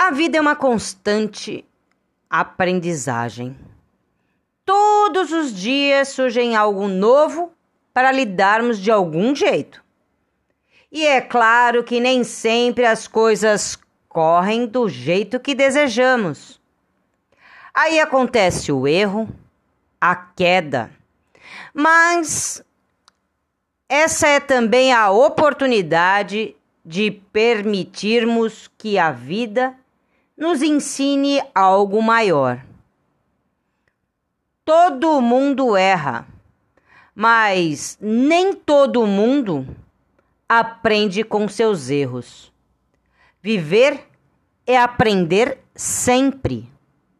A vida é uma constante aprendizagem. Todos os dias surgem algo novo para lidarmos de algum jeito. E é claro que nem sempre as coisas correm do jeito que desejamos. Aí acontece o erro, a queda. Mas essa é também a oportunidade de permitirmos que a vida nos ensine algo maior. Todo mundo erra, mas nem todo mundo aprende com seus erros. Viver é aprender sempre.